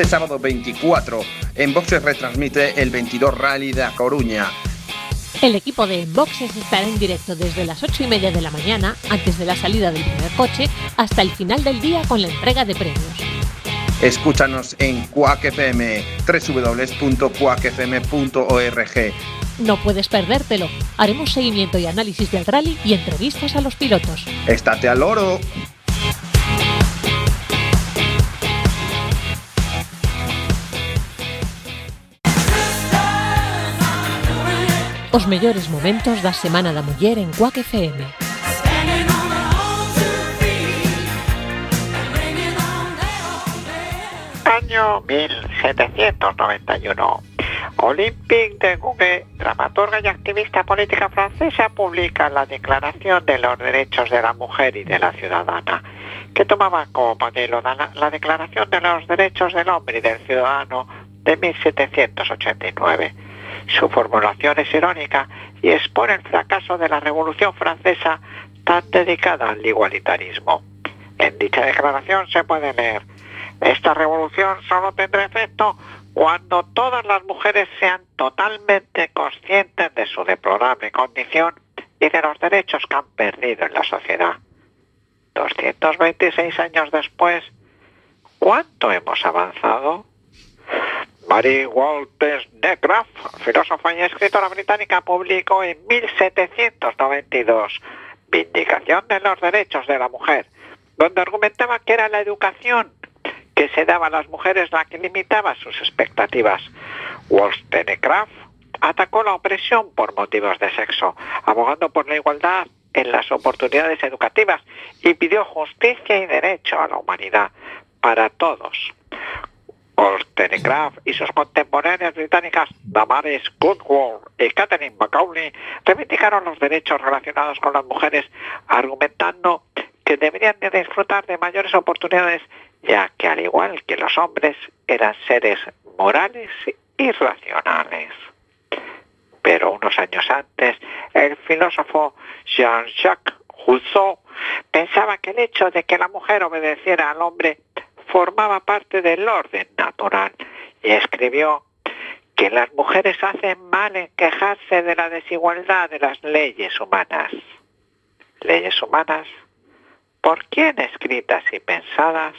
este sábado 24. En Boxes retransmite el 22 Rally de A Coruña. El equipo de Boxes estará en directo desde las 8 y media de la mañana, antes de la salida del primer coche, hasta el final del día con la entrega de premios. Escúchanos en Quack FM, www.quackfm.org. No puedes perdértelo. Haremos seguimiento y análisis del rally y entrevistas a los pilotos. ¡Estate al loro! Os mellores momentos da Semana da Muller en FM. Año 1791. Olympique de Gouges, dramaturga y activista política francesa, publica la Declaración de los Derechos de la Mujer y de la Ciudadana, que tomaba como modelo la, la Declaración de los Derechos del Hombre y del Ciudadano de 1789. Su formulación es irónica y expone el fracaso de la Revolución Francesa tan dedicada al igualitarismo. En dicha declaración se puede leer, esta revolución solo tendrá efecto cuando todas las mujeres sean totalmente conscientes de su deplorable condición y de los derechos que han perdido en la sociedad. 226 años después, ¿cuánto hemos avanzado? Mary Walters filósofa y escritora británica, publicó en 1792 Vindicación de los Derechos de la Mujer, donde argumentaba que era la educación que se daba a las mujeres la que limitaba sus expectativas. Wollstonecraft atacó la opresión por motivos de sexo, abogando por la igualdad en las oportunidades educativas y pidió justicia y derecho a la humanidad para todos. Wollstonecraft y sus contemporáneas británicas Damaris Goodwall y Catherine Macaulay reivindicaron los derechos relacionados con las mujeres, argumentando que deberían de disfrutar de mayores oportunidades ya que al igual que los hombres eran seres morales y racionales. Pero unos años antes, el filósofo Jean-Jacques Rousseau pensaba que el hecho de que la mujer obedeciera al hombre formaba parte del orden natural y escribió que las mujeres hacen mal en quejarse de la desigualdad de las leyes humanas. Leyes humanas, ¿por quién escritas y pensadas?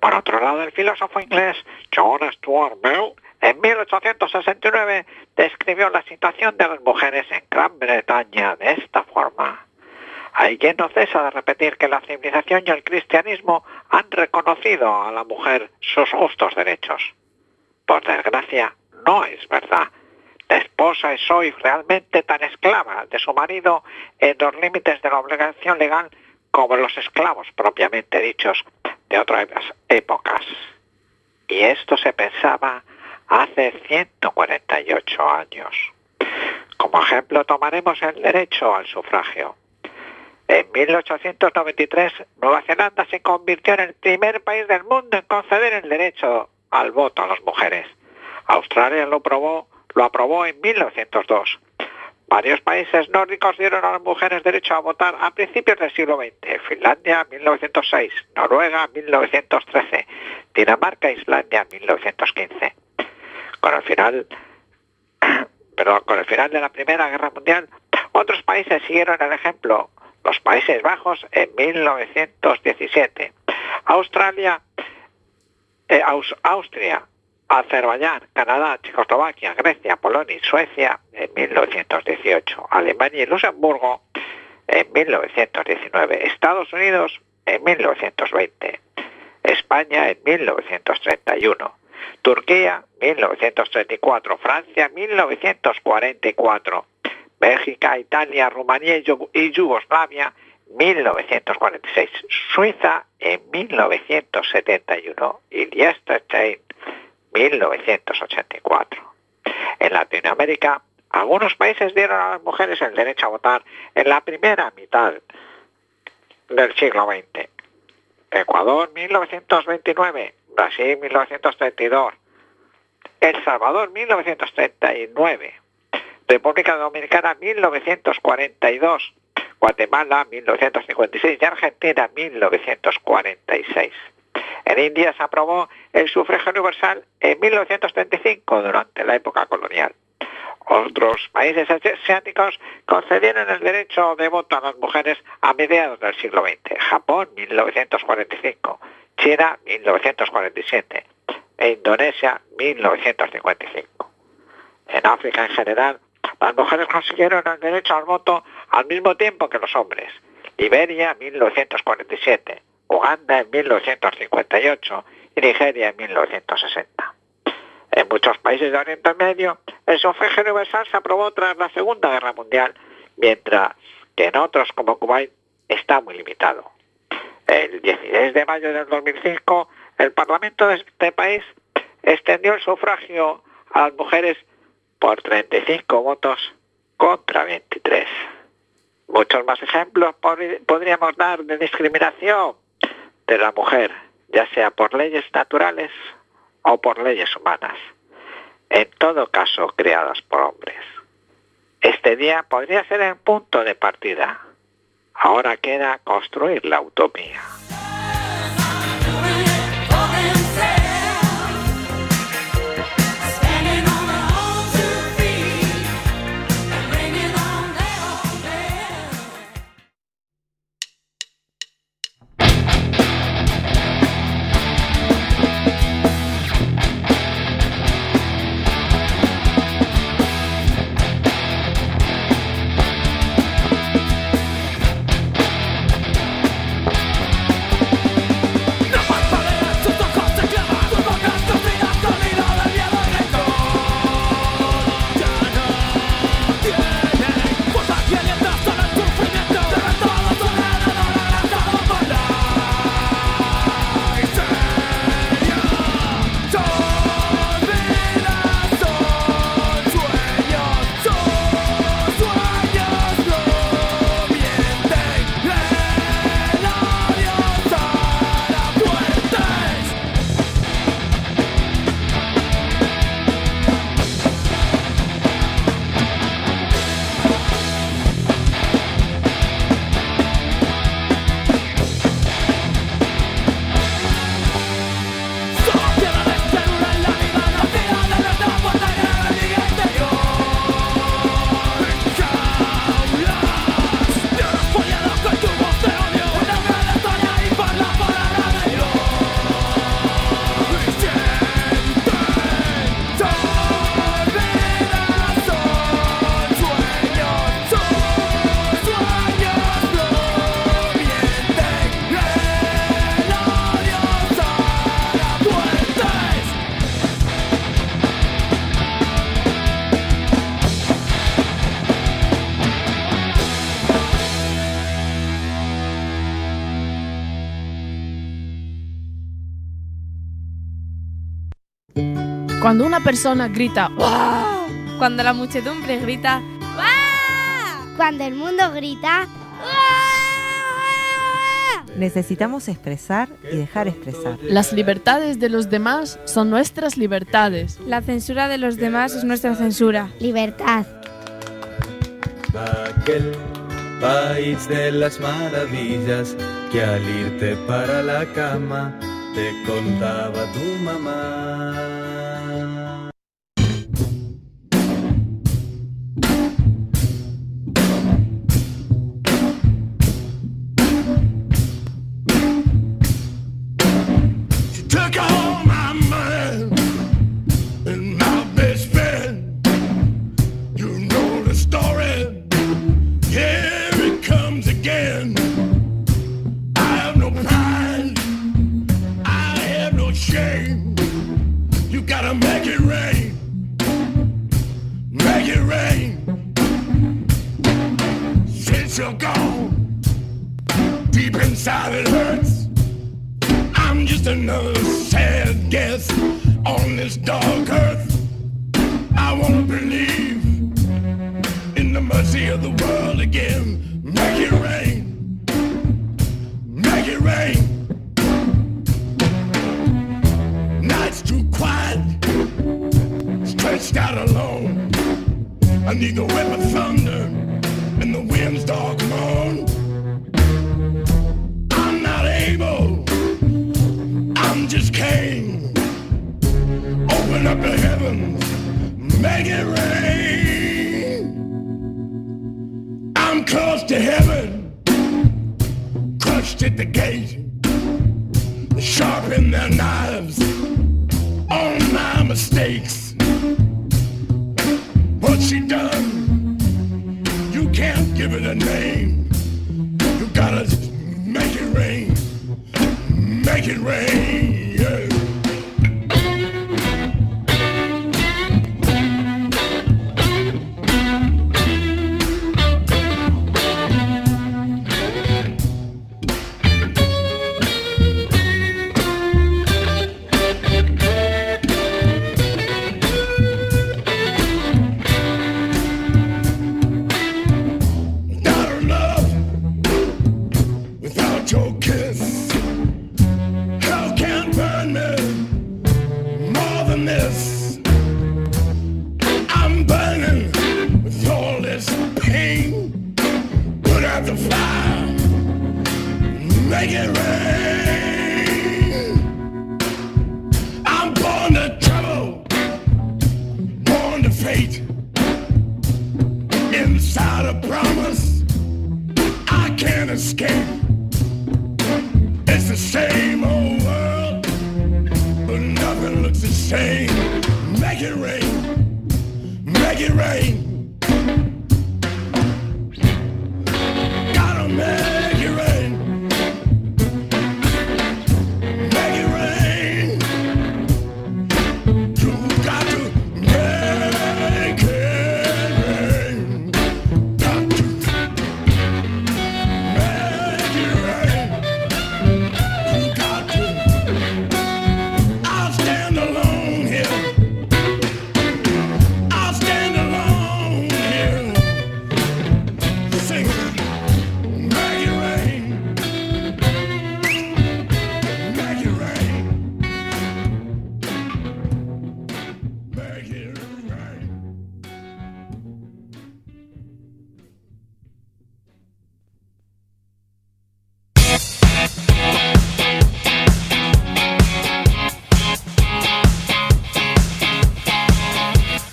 Por otro lado, el filósofo inglés John Stuart Mill en 1869 describió la situación de las mujeres en Gran Bretaña de esta forma. Hay quien no cesa de repetir que la civilización y el cristianismo han reconocido a la mujer sus justos derechos. Por desgracia, no es verdad. La esposa es hoy realmente tan esclava de su marido en los límites de la obligación legal como los esclavos propiamente dichos de otras épocas. Y esto se pensaba hace 148 años. Como ejemplo tomaremos el derecho al sufragio. En 1893, Nueva Zelanda se convirtió en el primer país del mundo en conceder el derecho al voto a las mujeres. Australia lo, probó, lo aprobó en 1902. Varios países nórdicos dieron a las mujeres derecho a votar a principios del siglo XX. Finlandia 1906, Noruega 1913, Dinamarca e Islandia 1915. Con el final, perdón, con el final de la Primera Guerra Mundial, otros países siguieron el ejemplo. Los Países Bajos en 1917, Australia, eh, Aus, Austria Azerbaiyán, Canadá, Checoslovaquia, Grecia, Polonia y Suecia en 1918, Alemania y Luxemburgo en 1919, Estados Unidos en 1920, España en 1931, Turquía 1934, Francia 1944, Bélgica, Italia, Rumanía y Yugoslavia 1946, Suiza en 1971 y Liechtenstein 1984. En Latinoamérica, algunos países dieron a las mujeres el derecho a votar en la primera mitad del siglo XX. Ecuador 1929, Brasil 1932, El Salvador 1939, República Dominicana 1942, Guatemala 1956 y Argentina 1946. En India se aprobó el sufragio universal en 1935 durante la época colonial. Otros países asiáticos concedieron el derecho de voto a las mujeres a mediados del siglo XX. Japón, 1945. China, 1947. E Indonesia, 1955. En África en general, las mujeres consiguieron el derecho al voto al mismo tiempo que los hombres. Liberia, 1947. Uganda en 1958 y Nigeria en 1960. En muchos países de Oriente Medio, el sufragio universal se aprobó tras la Segunda Guerra Mundial, mientras que en otros como Kuwait está muy limitado. El 16 de mayo del 2005, el Parlamento de este país extendió el sufragio a las mujeres por 35 votos contra 23. Muchos más ejemplos podríamos dar de discriminación de la mujer, ya sea por leyes naturales o por leyes humanas, en todo caso creadas por hombres. Este día podría ser el punto de partida. Ahora queda construir la utopía. Cuando una persona grita ¡Wow! Cuando la muchedumbre grita ¡Wow! Cuando el mundo grita Necesitamos expresar y dejar expresar. Las libertades de los demás son nuestras libertades. La censura de los demás es nuestra censura. Libertad. Aquel país de las maravillas que al irte para la cama te contaba tu mamá.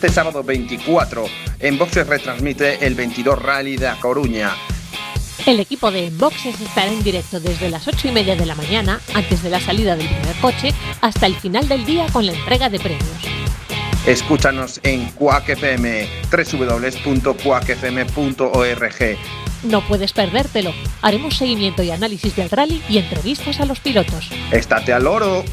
este sábado 24. En Boxes retransmite el 22 Rally de A Coruña. El equipo de Boxes estará en directo desde las 8 y media de la mañana, antes de la salida del primer coche, hasta el final del día con la entrega de premios. Escúchanos en Quack FM, www.quackfm.org. No puedes perdértelo. Haremos seguimiento y análisis del rally y entrevistas a los pilotos. ¡Estate al oro!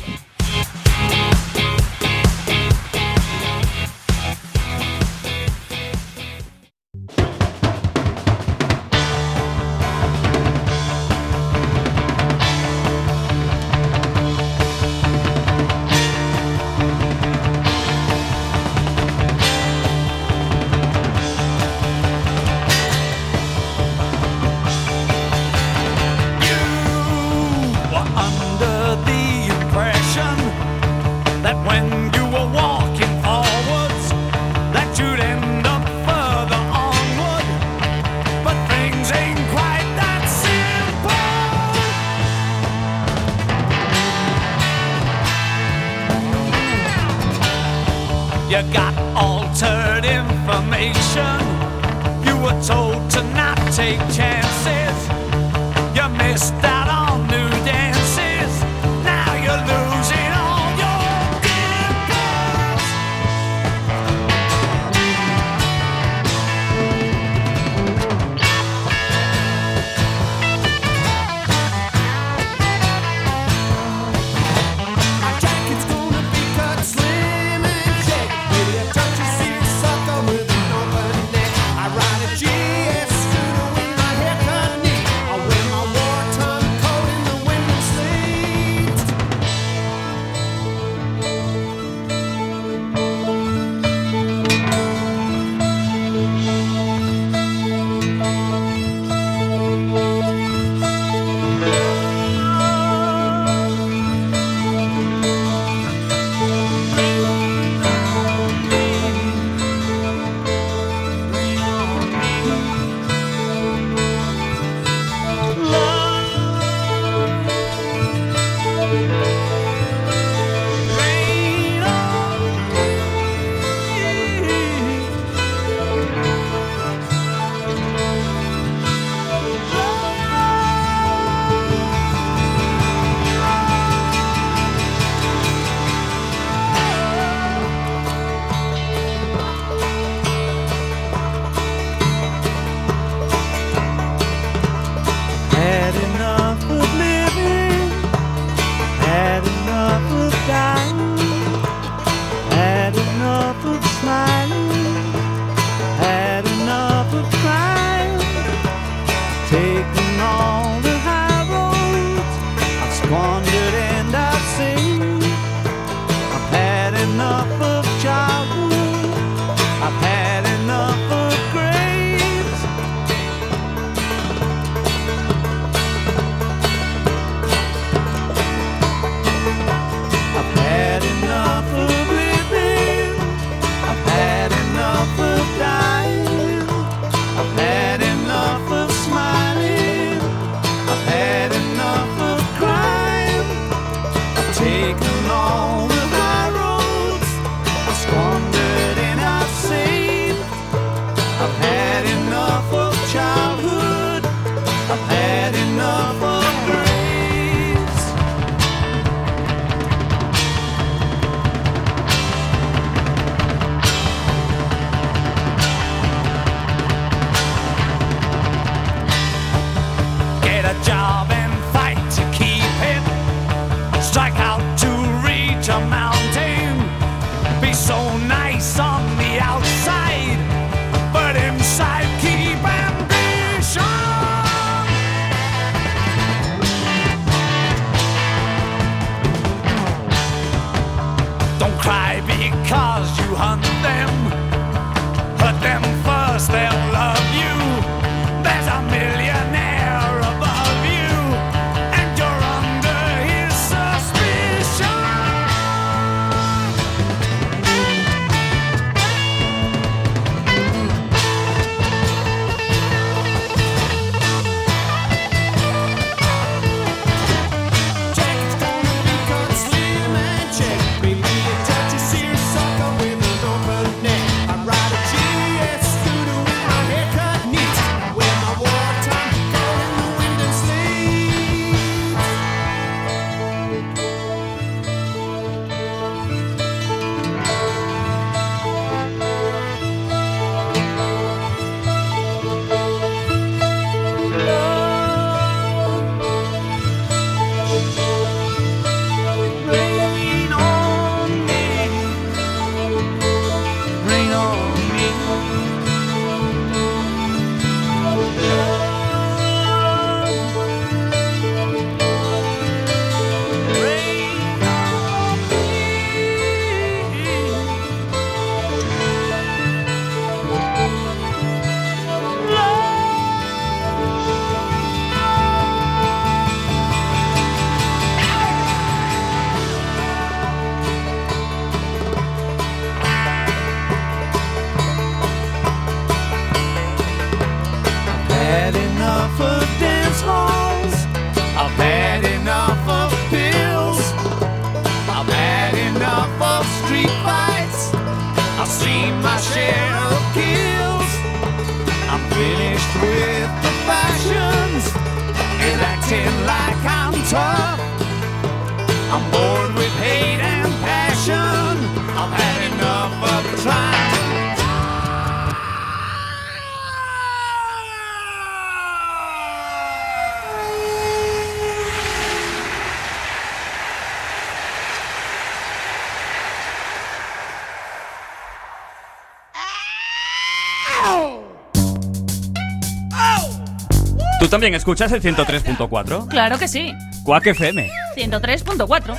también escuchas el 103.4? Claro que sí. Quack FM. 103.4.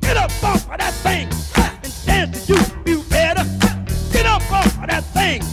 Get up off of that thing and dance you, better. Get up that thing.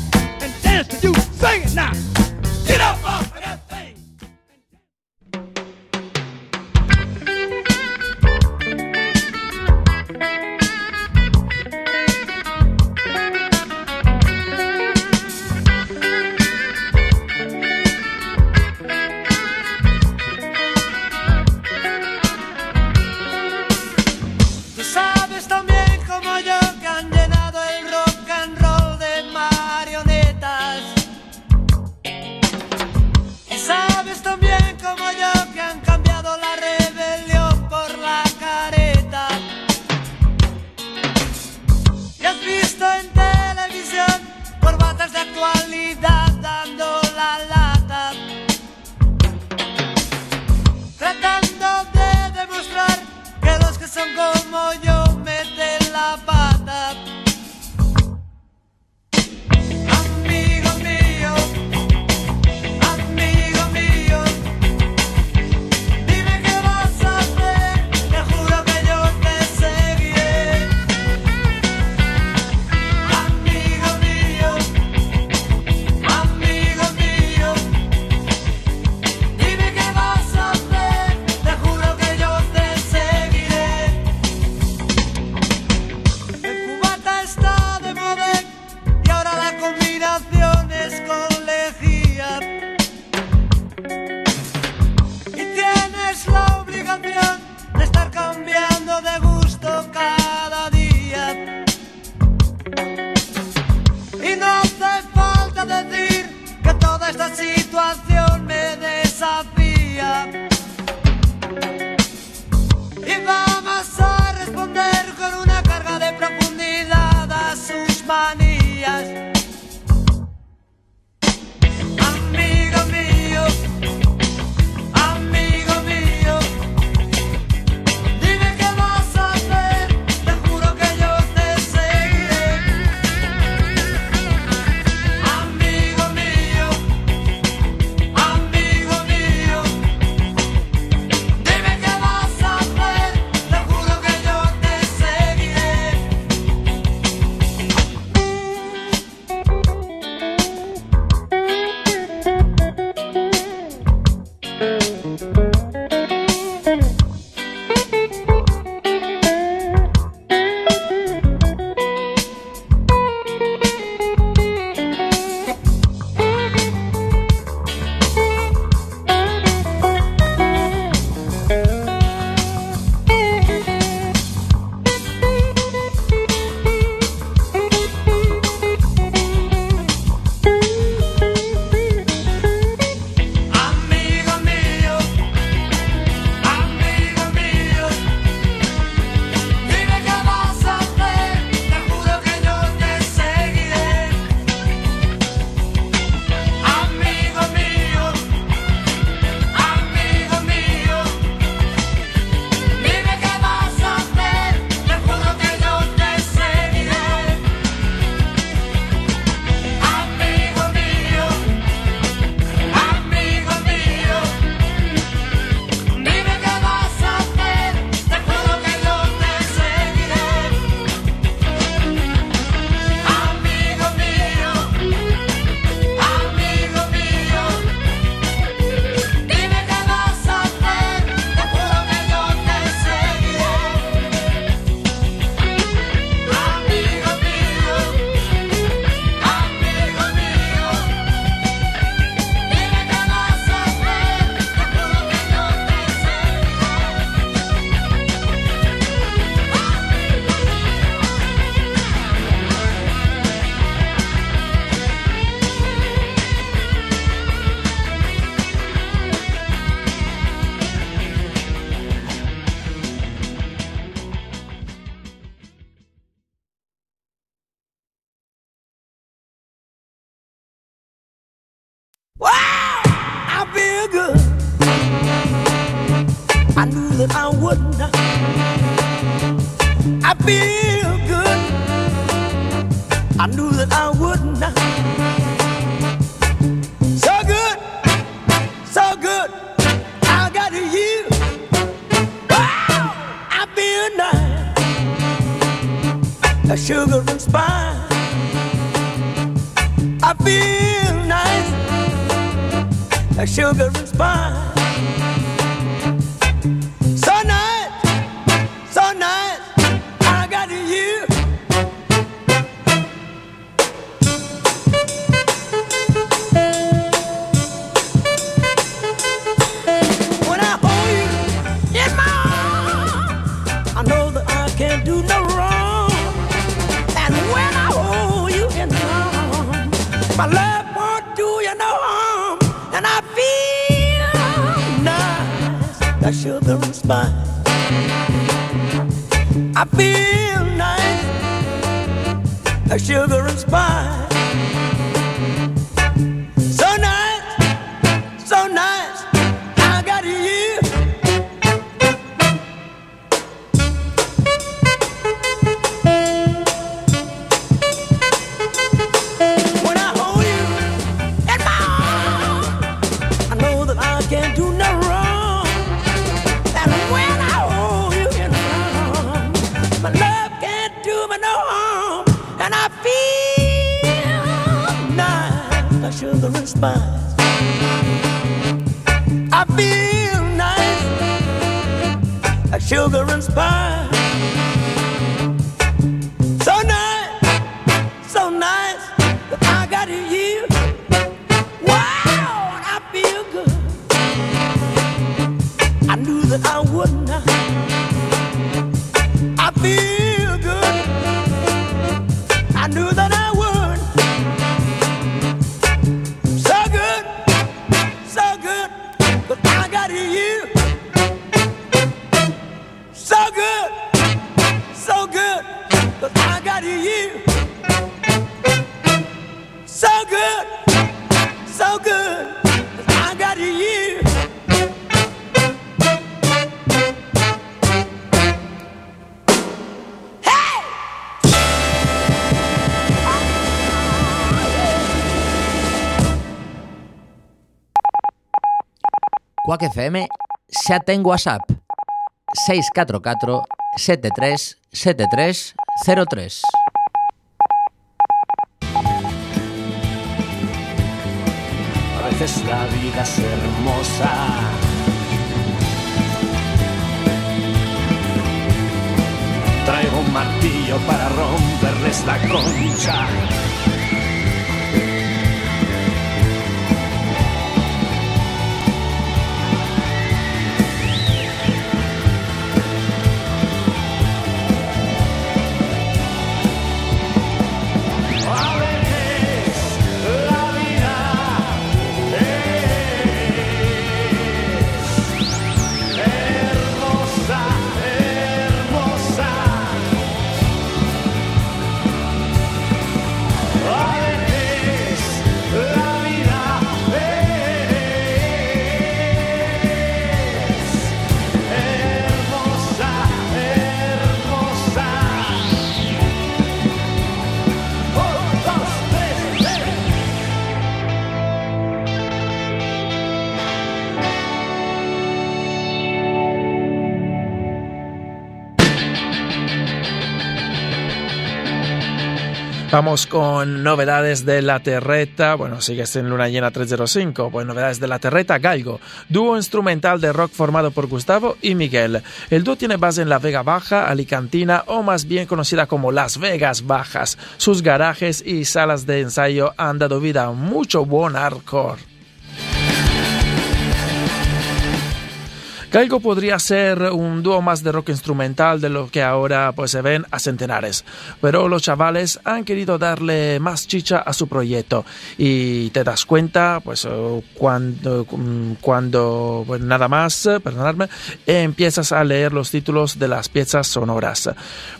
children's spine. I feel nice, a sugar and spice. Quack FM xa ten WhatsApp 644 73 73 03 A veces la vida es hermosa. Traigo un martillo para romperles la concha. Vamos con novedades de La Terreta. Bueno, sigues en Luna Llena 305. Pues novedades de La Terreta Galgo, dúo instrumental de rock formado por Gustavo y Miguel. El dúo tiene base en la Vega Baja, Alicantina o más bien conocida como Las Vegas Bajas. Sus garajes y salas de ensayo han dado vida a mucho buen hardcore. Galgo podría ser un dúo más de rock instrumental de lo que ahora pues se ven a centenares, pero los chavales han querido darle más chicha a su proyecto y te das cuenta pues eh, cuando mm, cuando pues, nada más, eh, perdonadme, empiezas a leer los títulos de las piezas sonoras.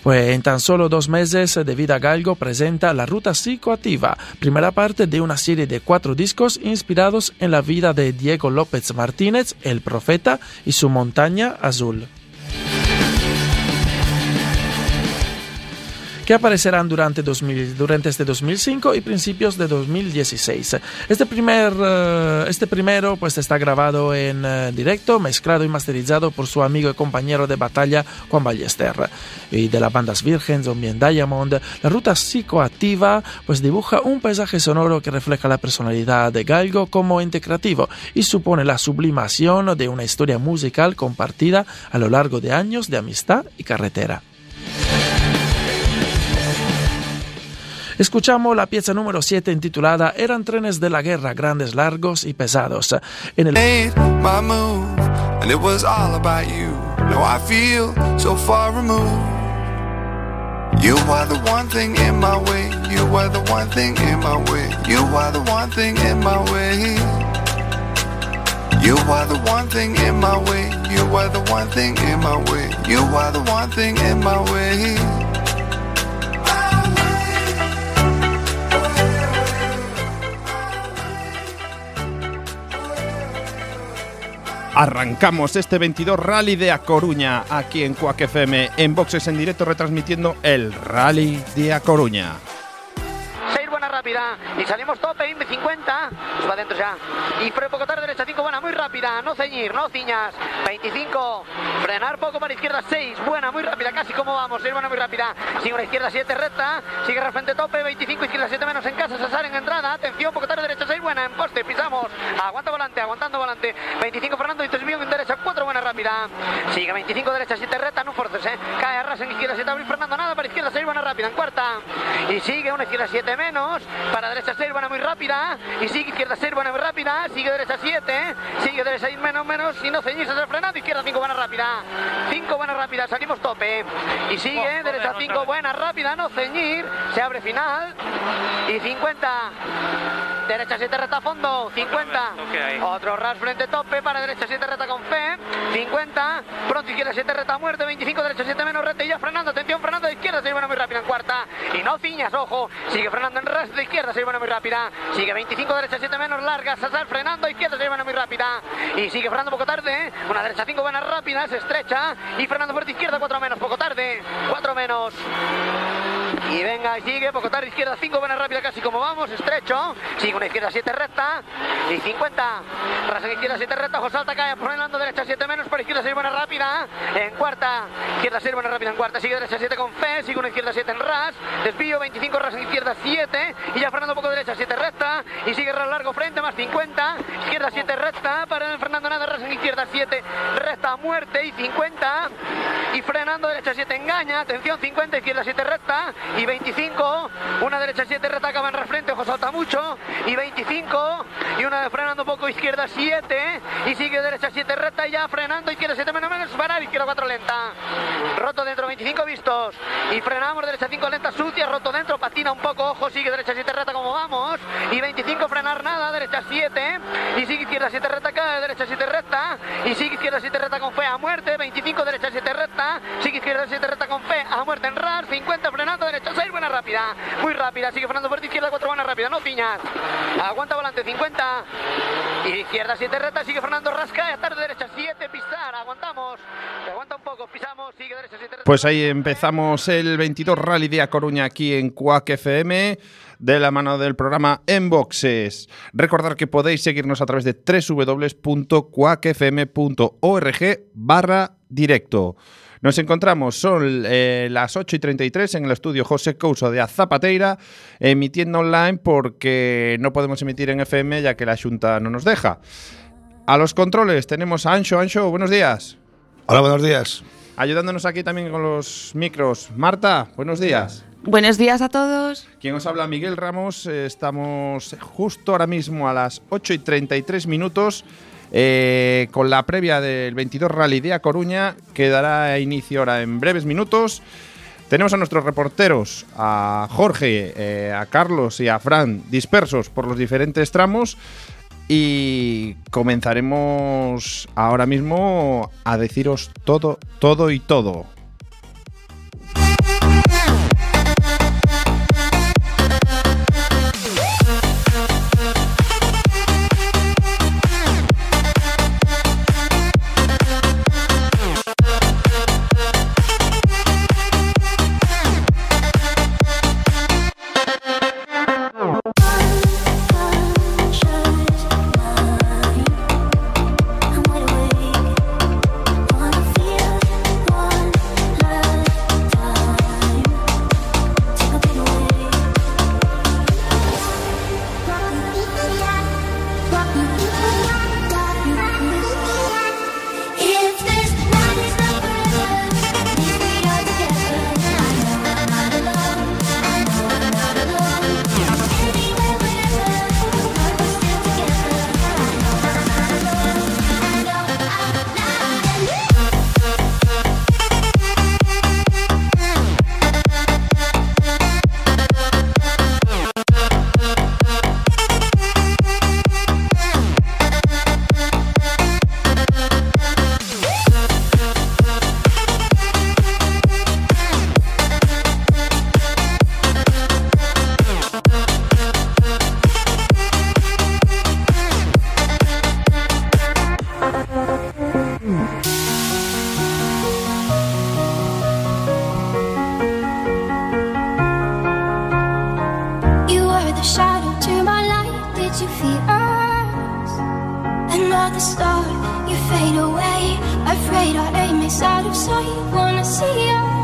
Pues en tan solo dos meses de vida Galgo presenta La Ruta Psicoactiva, primera parte de una serie de cuatro discos inspirados en la vida de Diego López Martínez, el profeta y su montaña azul. Que aparecerán durante, 2000 durante este 2005 y principios de 2016. Este, primer, eh, este primero pues, está grabado en eh, directo, mezclado y masterizado por su amigo y compañero de batalla Juan Ballester. Y de las bandas Virgen, Zombie and Diamond, la ruta psicoactiva pues, dibuja un paisaje sonoro que refleja la personalidad de Galgo como ente creativo y supone la sublimación de una historia musical compartida a lo largo de años de amistad y carretera. Escuchamos la pieza número 7 intitulada Eran trenes de la guerra, grandes, largos y pesados. En el. You are the one thing in my way. You are the one thing in my way. You are the one thing in my way. You are the one thing in my way. You are the one thing in my way. You are the one thing in my way. Arrancamos este 22 Rally de A Coruña aquí en Cuac FM en boxes en directo retransmitiendo el Rally de A Coruña. 6 buena rápida y salimos tope, Inme 50, pues va adentro ya. Y freno poco tarde, derecha 5 buena, muy rápida, no ceñir, no ciñas. 25, frenar poco para izquierda 6, buena, muy rápida, casi como vamos, 6 buena, muy rápida. Sigue una izquierda 7 recta, sigue frente tope, 25, izquierda 7 menos en casa, Cesar en entrada, atención, poco tarde, derecha 6 buena, en poste, pisamos, aguanta volante, aguantando volante. 25 Fernando y 3 en derecha 4 buena, rápida. Sigue 25 derecha 7 recta, no forces, eh. Cae a ras en izquierda 7 abril Fernando, nada para izquierda 6 buena, rápida, en cuarta. Y sigue una izquierda 7 menos, para derecha 6 buena, muy rápida. Y sigue izquierda 6 buena, muy rápida. Sigue derecha 7, sigue derecha 6 menos, menos. Y no ceñirse el frenado, izquierda 5 buena, rápida. 5 buena, rápida, salimos tope. Y sigue derecha 5 buena, rápida, no ceñir. Se abre final. Y 50. Derecha 7 recta a fondo, 50. Otro ras frente tope para derecha 7 recta con fe. 50. Pronto izquierda 7 recta a muerte. 25 derecha 7 menos recta y ya frenando. Atención, frenando de izquierda 6 buena muy rápida en cuarta. Y no ciñas, ojo. Sigue frenando en ras izquierda 6 buena muy rápida. Sigue 25 derecha 7 menos larga. Sasar frenando izquierda 6 buena muy rápida. Y sigue frenando poco tarde. Una derecha 5 buena rápida. Se estrecha. Y frenando fuerte izquierda 4 menos. Poco tarde. 4 menos. Y venga, sigue, poco tarde, izquierda 5, buena rápida, casi como vamos, estrecho. Sigue una izquierda 7 recta. Y 50. Rasa en izquierda 7 recta, Josalta cae, frenando derecha 7 menos, por izquierda 6 buena rápida. En cuarta, izquierda 6 buena rápida en cuarta. Sigue derecha 7 con fe, sigue una izquierda 7 en ras. Desvío 25, ras en izquierda 7. Y ya frenando poco derecha 7 recta. Y sigue ras largo frente, más 50. Izquierda 7 recta, para Fernando nada, ras en izquierda 7 recta, muerte. Y 50. Y frenando derecha 7 engaña. Atención, 50, izquierda 7 recta. Y 25, una derecha 7 recta acaba en refrente, ojo salta mucho. Y 25, y una de frenando poco, izquierda 7. Y sigue derecha 7 recta y ya frenando, izquierda 7 menos menos, parar, izquierda 4 lenta. Roto dentro, 25 vistos. Y frenamos, derecha 5 lenta, sucia, roto dentro, patina un poco, ojo, sigue derecha 7 recta como vamos. Y 25, frenar nada, derecha 7. Y sigue izquierda 7 recta, cae, derecha 7 recta. Y sigue izquierda 7 recta con fe a muerte. 25, derecha 7 recta. Sigue izquierda 7 recta con fe a muerte en RAR. 50, frenando, derecha 6, buena rápida. Muy rápida, sigue frenando fuerte, izquierda 4, buena rápida. No ciñas. Aguanta volante, 50. Y izquierda 7 recta, sigue frenando, rasca. Tarde, derecha 7, pisar. Aguantamos. Aguanta un poco, pisamos, sigue derecha 7 recta. Pues ahí empezamos el 22 Rally de A Coruña aquí en Cuac FM de la mano del programa En Boxes. Recordar que podéis seguirnos a través de www.cuacfm.org barra directo. Nos encontramos, son eh, las 8 y 33 en el estudio José Couso de Azapateira, emitiendo online porque no podemos emitir en FM ya que la Junta no nos deja. A los controles tenemos a Ancho. Ancho, buenos días. Hola, buenos días. Ayudándonos aquí también con los micros. Marta, buenos días. Buenos días a todos. Quien os habla, Miguel Ramos. Eh, Estamos justo ahora mismo a las 8 y 33 minutos eh, con la previa del 22 Rally de A Coruña, que dará inicio ahora en breves minutos. Tenemos a nuestros reporteros, a Jorge, eh, a Carlos y a Fran, dispersos por los diferentes tramos. Y comenzaremos ahora mismo a deciros todo, todo y todo. The start, you fade away. Afraid our aim is out of sight. Wanna see us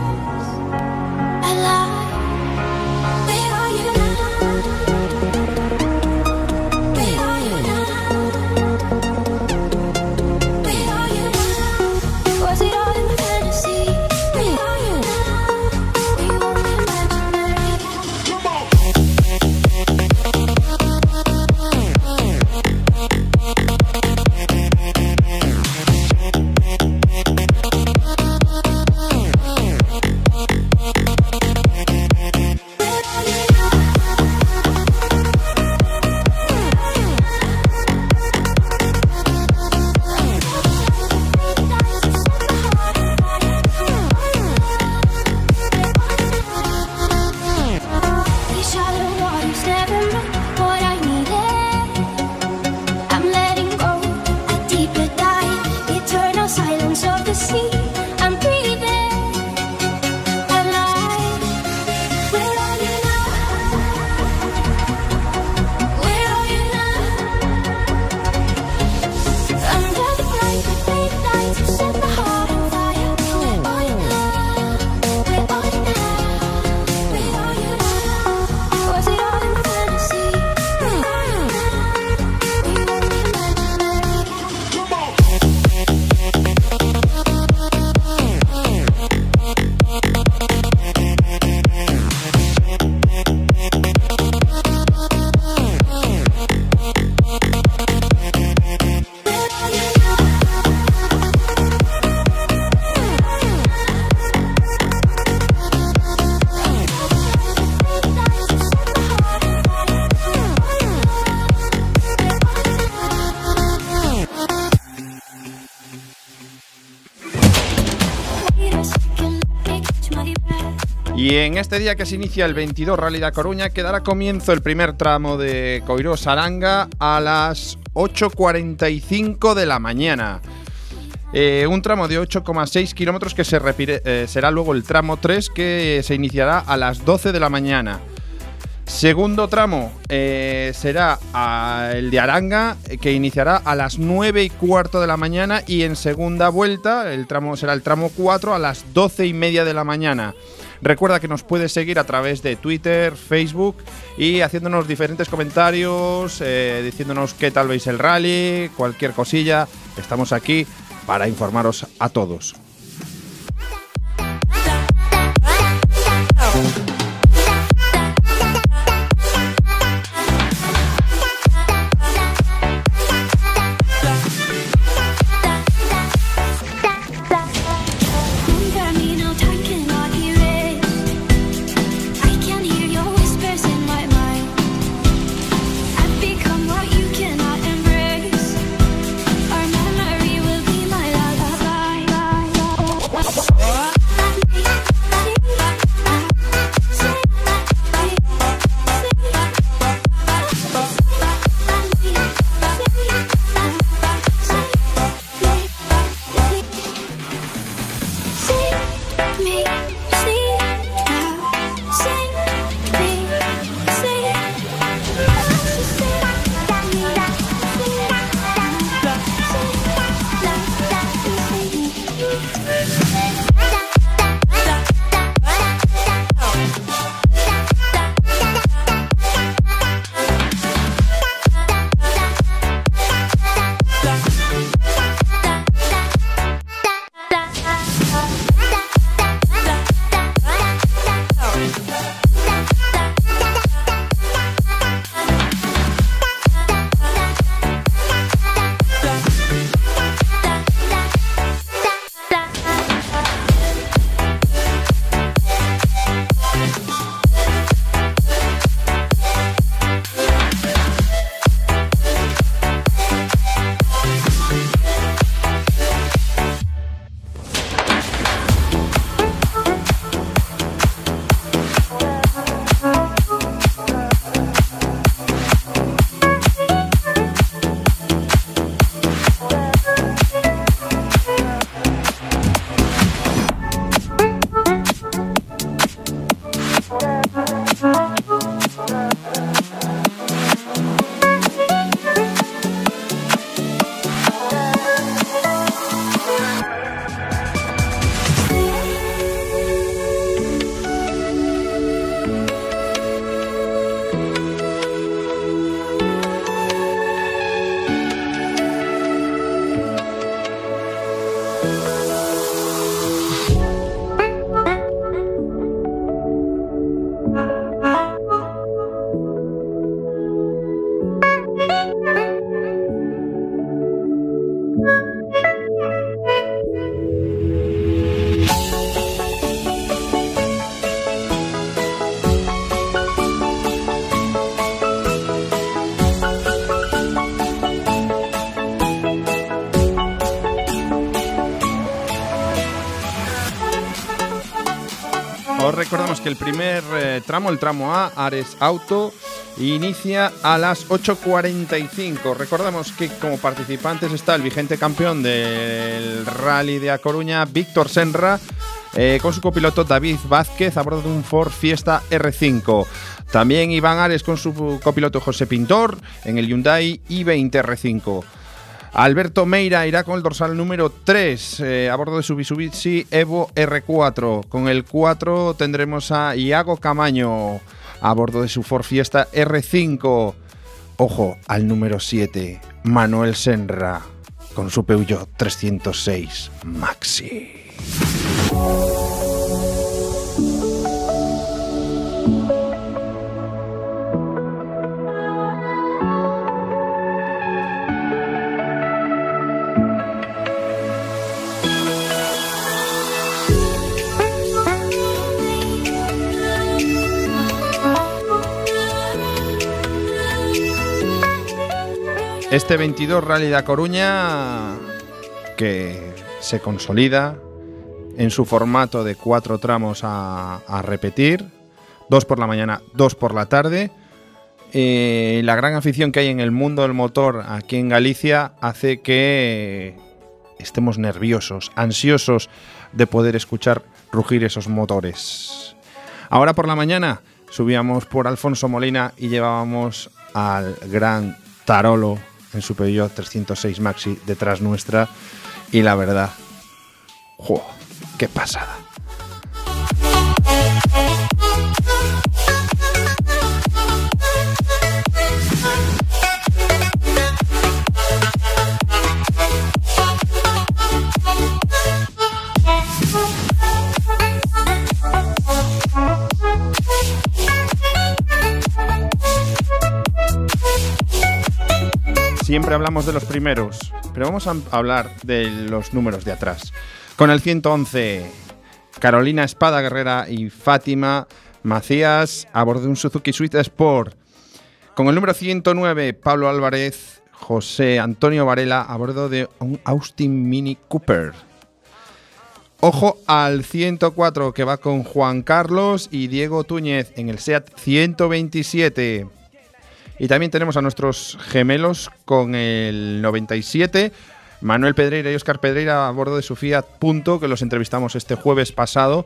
en este día que se inicia el 22 Rally de A Coruña quedará comienzo el primer tramo de Coiró Saranga a las 8.45 de la mañana. Eh, un tramo de 8,6 kilómetros que eh, será luego el tramo 3 que se iniciará a las 12 de la mañana. Segundo tramo eh, será a- el de Aranga, que iniciará a las 9 y cuarto de la mañana. Y en segunda vuelta, el tramo será el tramo 4 a las 12 y media de la mañana. Recuerda que nos puedes seguir a través de Twitter, Facebook y haciéndonos diferentes comentarios, eh, diciéndonos qué tal veis el rally, cualquier cosilla. Estamos aquí para informaros a todos. El primer eh, tramo, el tramo A, Ares Auto, inicia a las 8.45. Recordamos que como participantes está el vigente campeón del Rally de A Coruña, Víctor Senra, eh, con su copiloto David Vázquez a bordo de un Ford Fiesta R5. También Iván Ares con su copiloto José Pintor en el Hyundai i20 R5. Alberto Meira irá con el dorsal número 3 eh, a bordo de su Mitsubishi Evo R4. Con el 4 tendremos a Iago Camaño a bordo de su Ford Fiesta R5. Ojo al número 7, Manuel Senra con su Peugeot 306 Maxi. Este 22 Rally de A Coruña que se consolida en su formato de cuatro tramos a, a repetir, dos por la mañana, dos por la tarde. Eh, la gran afición que hay en el mundo del motor aquí en Galicia hace que estemos nerviosos, ansiosos de poder escuchar rugir esos motores. Ahora por la mañana subíamos por Alfonso Molina y llevábamos al gran Tarolo en su Peugeot 306 Maxi detrás nuestra y la verdad, ¡jo! ¡Qué pasada! Siempre hablamos de los primeros, pero vamos a hablar de los números de atrás. Con el 111, Carolina Espada Guerrera y Fátima Macías a bordo de un Suzuki Swift Sport. Con el número 109, Pablo Álvarez, José Antonio Varela a bordo de un Austin Mini Cooper. Ojo al 104 que va con Juan Carlos y Diego Túñez en el SEAT 127. Y también tenemos a nuestros gemelos con el 97, Manuel Pedreira y Óscar Pedreira a bordo de su Fiat Punto, que los entrevistamos este jueves pasado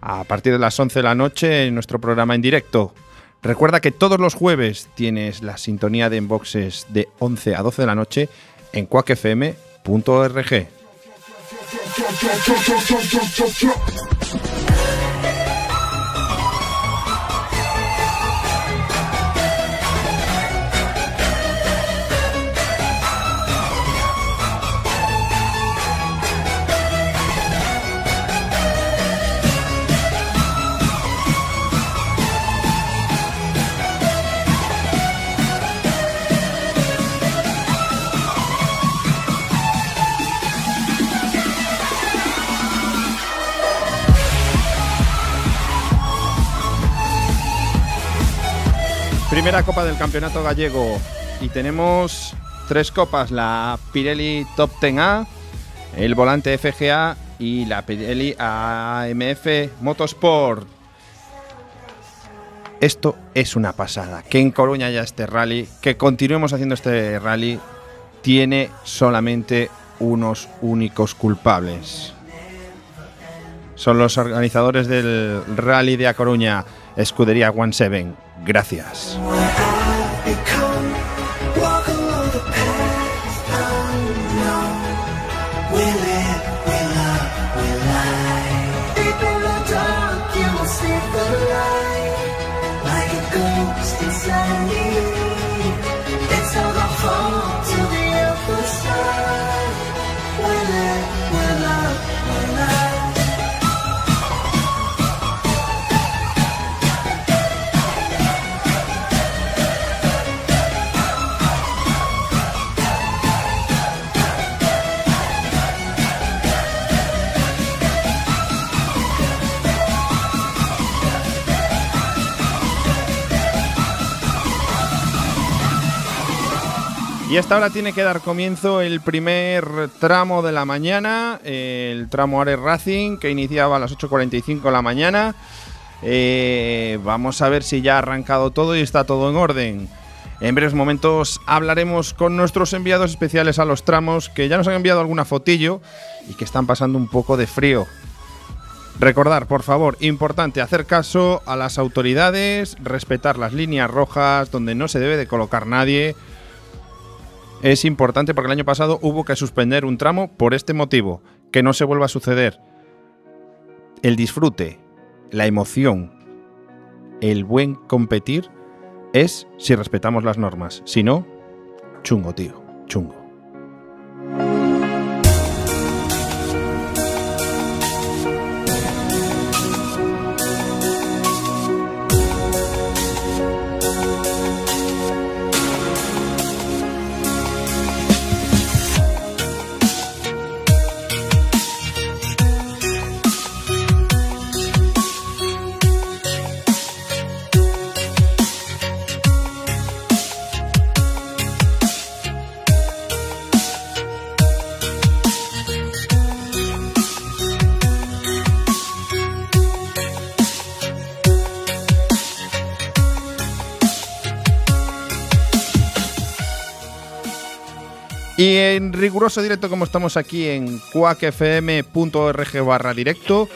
a partir de las 11 de la noche en nuestro programa en directo. Recuerda que todos los jueves tienes la sintonía de Enboxes de 11 a 12 de la noche en cuacfm.org. Primera copa del campeonato gallego y tenemos tres copas, la Pirelli Top 10A, el volante FGA y la Pirelli AMF Motorsport. Esto es una pasada, que en Coruña ya este rally, que continuemos haciendo este rally, tiene solamente unos únicos culpables. Son los organizadores del rally de A Coruña, Escudería One Seven. Gracias. Y hasta ahora tiene que dar comienzo el primer tramo de la mañana, el tramo Ares Racing, que iniciaba a las 8.45 de la mañana. Eh, vamos a ver si ya ha arrancado todo y está todo en orden. En breves momentos hablaremos con nuestros enviados especiales a los tramos, que ya nos han enviado alguna fotillo y que están pasando un poco de frío. Recordar, por favor, importante hacer caso a las autoridades, respetar las líneas rojas donde no se debe de colocar nadie. Es importante porque el año pasado hubo que suspender un tramo por este motivo, que no se vuelva a suceder. El disfrute, la emoción, el buen competir es si respetamos las normas. Si no, chungo, tío, chungo. Riguroso directo, como estamos aquí en cuacfm.org barra directo,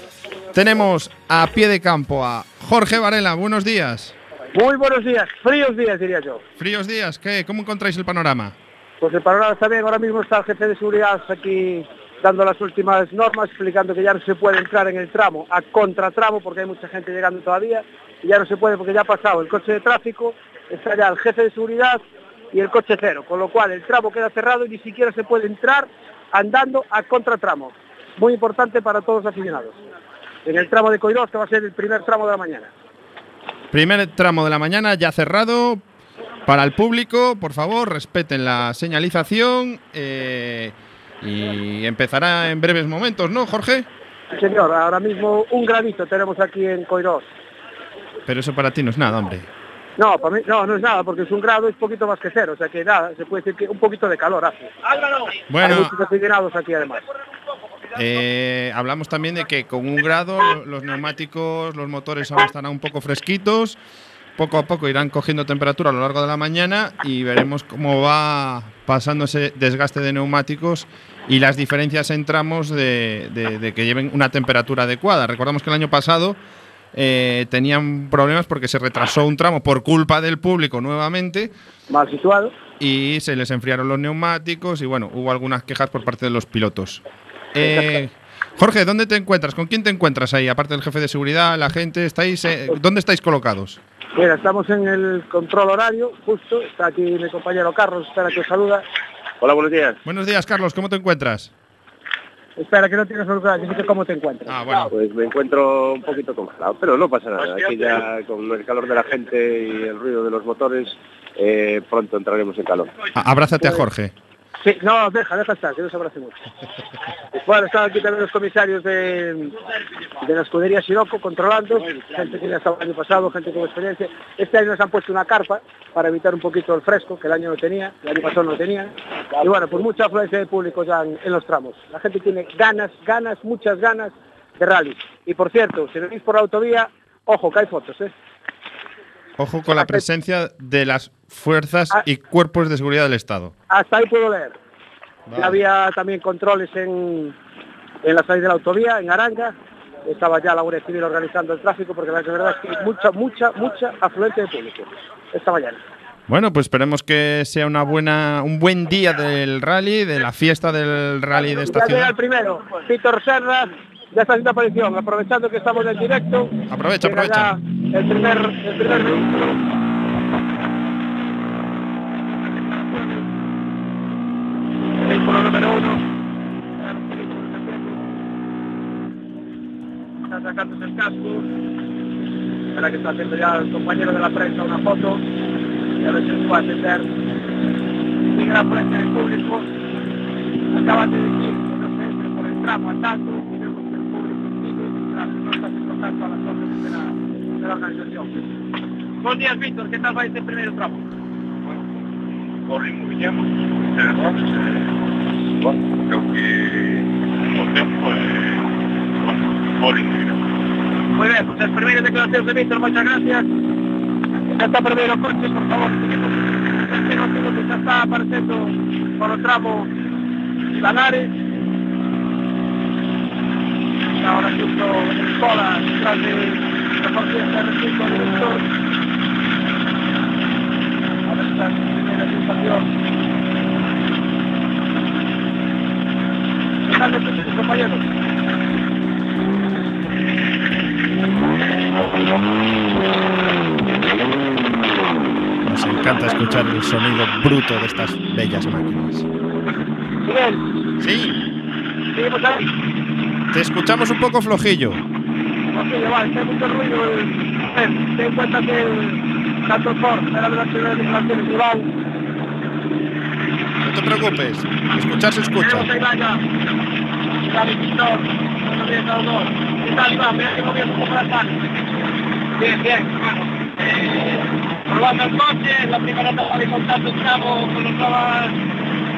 tenemos a pie de campo a Jorge Varela. Buenos días. Muy buenos días, fríos días diría yo. Fríos días, ¿qué? ¿Cómo encontráis el panorama? Pues el panorama está bien, ahora mismo está el jefe de seguridad aquí dando las últimas normas, explicando que ya no se puede entrar en el tramo a contratramo porque hay mucha gente llegando todavía y ya no se puede porque ya ha pasado el coche de tráfico, está ya el jefe de seguridad y el coche cero, con lo cual el tramo queda cerrado y ni siquiera se puede entrar andando a contratramo. Muy importante para todos los aficionados. En el tramo de Coirós, que va a ser el primer tramo de la mañana. Primer tramo de la mañana ya cerrado. Para el público, por favor, respeten la señalización eh, y empezará en breves momentos, ¿no, Jorge? Sí, señor, ahora mismo un granito tenemos aquí en Coirós. Pero eso para ti no es nada, hombre. No, para mí, no, no es nada, porque es un grado, es poquito más que cero, o sea que nada, se puede decir que un poquito de calor hace. Bueno. Hay muchos aficionados aquí además. Eh, hablamos también de que con un grado los neumáticos, los motores ahora estarán un poco fresquitos. Poco a poco irán cogiendo temperatura a lo largo de la mañana y veremos cómo va pasando ese desgaste de neumáticos y las diferencias en tramos de, de- de que lleven una temperatura adecuada. Recordamos que el año pasado eh, tenían problemas porque se retrasó un tramo por culpa del público nuevamente. Mal situado. Y se les enfriaron los neumáticos y bueno, hubo algunas quejas por parte de los pilotos. Eh, Jorge, ¿dónde te encuentras? ¿Con quién te encuentras ahí? Aparte del jefe de seguridad, la gente, ¿estáis, eh, ¿dónde estáis colocados? Mira, estamos en el control horario, justo, está aquí mi compañero Carlos, espera que os saluda. Hola, buenos días. Buenos días, Carlos, ¿cómo te encuentras? Espera, que no tienes que cómo te encuentras. Ah, bueno. Pues me encuentro un poquito congelado, pero no pasa nada. Aquí ya con el calor de la gente y el ruido de los motores, eh, pronto entraremos en calor. A- abrázate a Jorge. Sí, no, deja, deja estar, que no se abrace mucho. Bueno, están aquí también los comisarios de, de la escudería Siroco controlando, gente que ya estaba el año pasado, gente con experiencia. Este año nos han puesto una carpa para evitar un poquito el fresco, que el año no tenía, el año pasado no tenía. Y bueno, pues mucha afluencia de público ya en, los tramos. La gente tiene ganas, ganas, muchas ganas de rally. Y por cierto, si venís por la autovía, ojo, que hay fotos, ¿eh? Ojo con la presencia de las fuerzas y cuerpos de seguridad del Estado. Hasta ahí puedo leer. Ya había también controles en, en la salida de la autovía, en Aranga. Estaba ya la Guardia Civil organizando el tráfico porque la verdad es que hay mucha, mucha, mucha afluencia de público esta mañana. Bueno, pues esperemos que sea una buena, un buen día del rally, de la fiesta del rally de esta Ya ciudad. el primero, Víctor Serra, ya está haciendo aparición, aprovechando que estamos en directo. Aprovecha, aprovecha. El primer, el primer vehículo. Vehículo número uno. Está sacándose el casco. Espera que está haciendo ya el compañero de la prensa una foto. Y a ver si nos puede atender. Sigue la frente del público. Acaban de decir que no se entre por el tramo andando. Y da organización. Bos días, Víctor, que tal vai este primeiro tramo? Bueno, corrimos, villamos, cerramos, eh, bueno, creo que o tempo é, eh, bueno, por íntegro. Moi ben, pues as primeiras de Víctor, moitas gracias. Ya está perdido o coche, por favor, que non tengo que xa está aparecendo por o tramo Lanares ahora justo en cola detrás de la partida de R5 director. A ver esta primera sensación. ¿Qué tal de sus compañeros? Nos encanta escuchar el sonido bruto de estas bellas máquinas. Miguel. Sí. Seguimos ahí. Te escuchamos un poco flojillo. Ok, vale, está mucho ruido. El... A ver, ten en cuenta que el tanto Ford era de las primeras Iván. No te preocupes. Escuchar se escucha. Tenemos ahí vaya. Dale, Víctor. Buenos días a los dos. ¿Qué tal, Iván? Mira que la. Bien, bien. Bueno, eh, probando el coche, la primera etapa de contacto tramo con las nuevas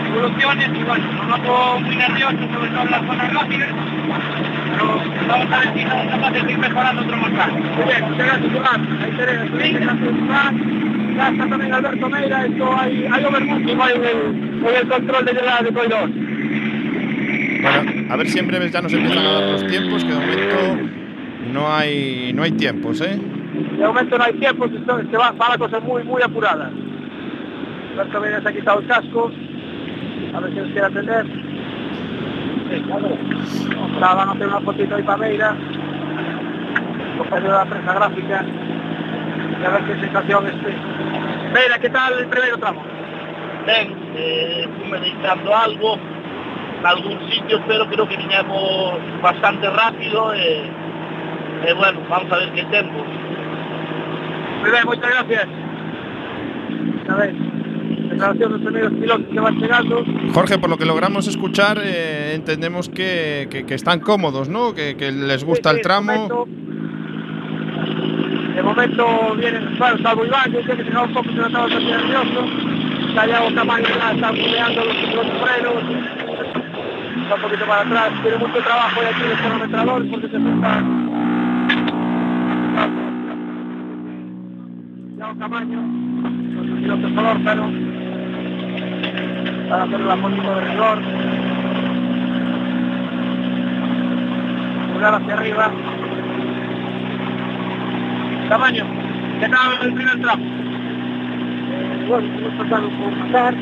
evoluciones y bueno, nos noto muy nervioso, sobre todo en las zonas rápidas. Pero vamos a ver si somos capaces de ir mejorando otro más tarde. Muy bien, muchas gracias, Iván. Ahí tenemos, muy bien, gracias, también Alberto Meira, esto hay, hay hoy en el, en el control de llegada de Coidor. Bueno, a ver si en breves ya nos empiezan a dar los tiempos, que de momento no hay, no hay tiempos, ¿eh? De momento no hay tiempo, se, se va, va la cosa muy, muy apurada. Alberto Meira se ha quitado el casco. A ver si nos quiere atender. Sí, Estaban a hacer unha fotito aí para Beira, o pedo prensa gráfica, e a ver que situación este. Beira, ¿qué tal el primeiro tramo? Ben, eh, meditando algo, en algún sitio, pero creo que vinemos bastante rápido, e, eh, eh, bueno, vamos a ver qué tempo. Muy ben, moitas gracias. A ver. Declaración de los primeros pilotos que van llegando. Jorge, por lo que logramos escuchar, eh, entendemos que, que- que están cómodos, ¿no? Que, que les gusta Sí, el tramo. De momento, de momento vienen, bueno, salvo Iván, que dice que no un poco se notaba bastante nervioso. Santiago Camaño ya está buleando los, los frenos. Está un poquito para atrás, tiene mucho trabajo y aquí el cronometrador porque se está... Santiago Camaño, con su piloto color, pero para hacer la fotito de rigor. Pulgar hacia arriba. Tamaño, ¿qué tal el primer tramo? Bueno, hemos pasado por pasar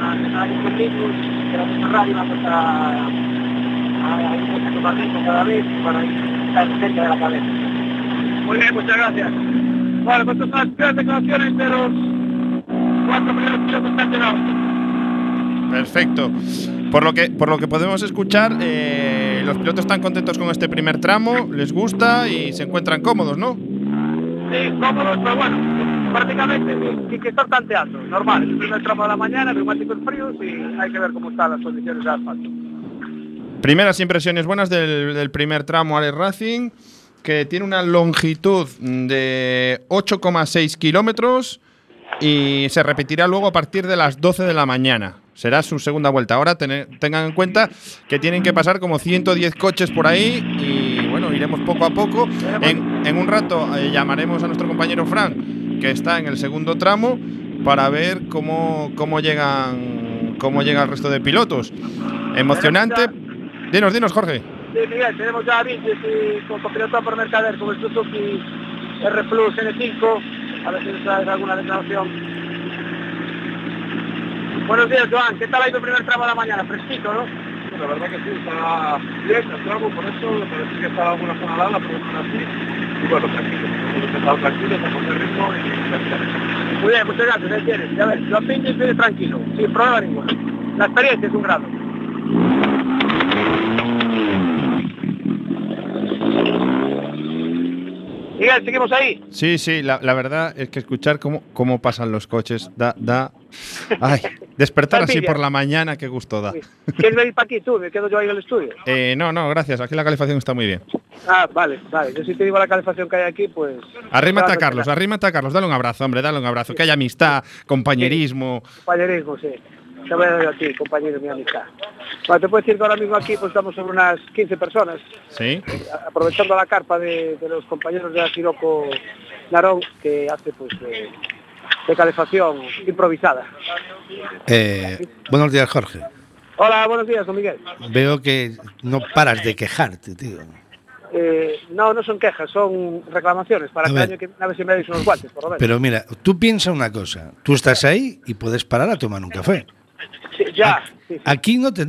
a ir conmigo, tenemos una radio, vamos a, a, a ir un poquito más lento cada vez para ir estar cerca de la cabeza. Muy bien, muchas gracias. Bueno, pues estas son las declaraciones de los cuatro primeros pilotos que han llegado. Perfecto. Por lo que, por lo que podemos escuchar, eh, los pilotos están contentos con este primer tramo, les gusta y se encuentran cómodos, ¿no? Sí, cómodos, pero bueno, prácticamente sin que estar tanteando. Normal, el primer tramo de la mañana, neumáticos fríos y hay que ver cómo están las condiciones de asfalto. Primeras impresiones buenas del, del primer tramo Ale Racing, que tiene una longitud de 8,6 kilómetros y se repetirá luego a partir de las 12 de la mañana. Será su segunda vuelta. Ahora tener- tengan en cuenta que tienen que pasar como 110 coches por ahí y bueno, iremos poco a poco. En, un rato eh, llamaremos a nuestro compañero Frank, que está en el segundo tramo, para ver cómo, cómo llegan cómo llega el resto de pilotos. Emocionante. Dinos, dinos, Jorge. Tenemos ya a Vinces con copiloto por Mercader con el Suzuki R Plus N5. A ver si nos alguna declaración. Buenos días, Joan. ¿Qué tal ha ido el primer tramo de la mañana? Fresquito, ¿no? La verdad que sí, está bien el tramo, por eso me parece que está alguna zona larga, pero no así. Y bueno, tranquilo, hemos empezado tranquilo, a coger ritmo y tranquilo. Muy bien, muchas gracias. Ahí tienes. Ya ves, lo pinches viene tranquilo, sin problema ninguno. La experiencia es un grado. Miguel, seguimos ahí. Sí, sí, la, la verdad es que escuchar cómo, cómo pasan los coches da, da, ay, Despertar así por la mañana, qué gusto da. ¿Quieres venir para aquí tú? Me quedo yo ahí en el estudio. Eh, no, no, gracias. Aquí la calefacción está muy bien. Ah, vale, vale. Yo si te digo la calefacción que hay aquí, pues... Arrímate a Carlos, que- arrímate a Carlos. Dale un abrazo, hombre, dale un abrazo. Que haya amistad, compañerismo. Compañerismo, sí. Te voy a dar a ti, compañero, mi amistad. Bueno, te puedo decir que ahora mismo aquí pues estamos sobre unas 15 personas, ¿Sí? a- aprovechando la carpa de, de los compañeros de Asiroco Narón, que hace pues de, de calefacción improvisada. Eh, buenos días, Jorge. Hola, buenos días, don Miguel. Veo que no paras de quejarte, tío. Eh, no, no son quejas, son reclamaciones para que año que a ver si me dais unos guantes, por lo menos. Pero mira, tú piensa una cosa. Tú estás ahí y puedes parar a tomar un café. Sí, ya, sí, sí. Aquí no te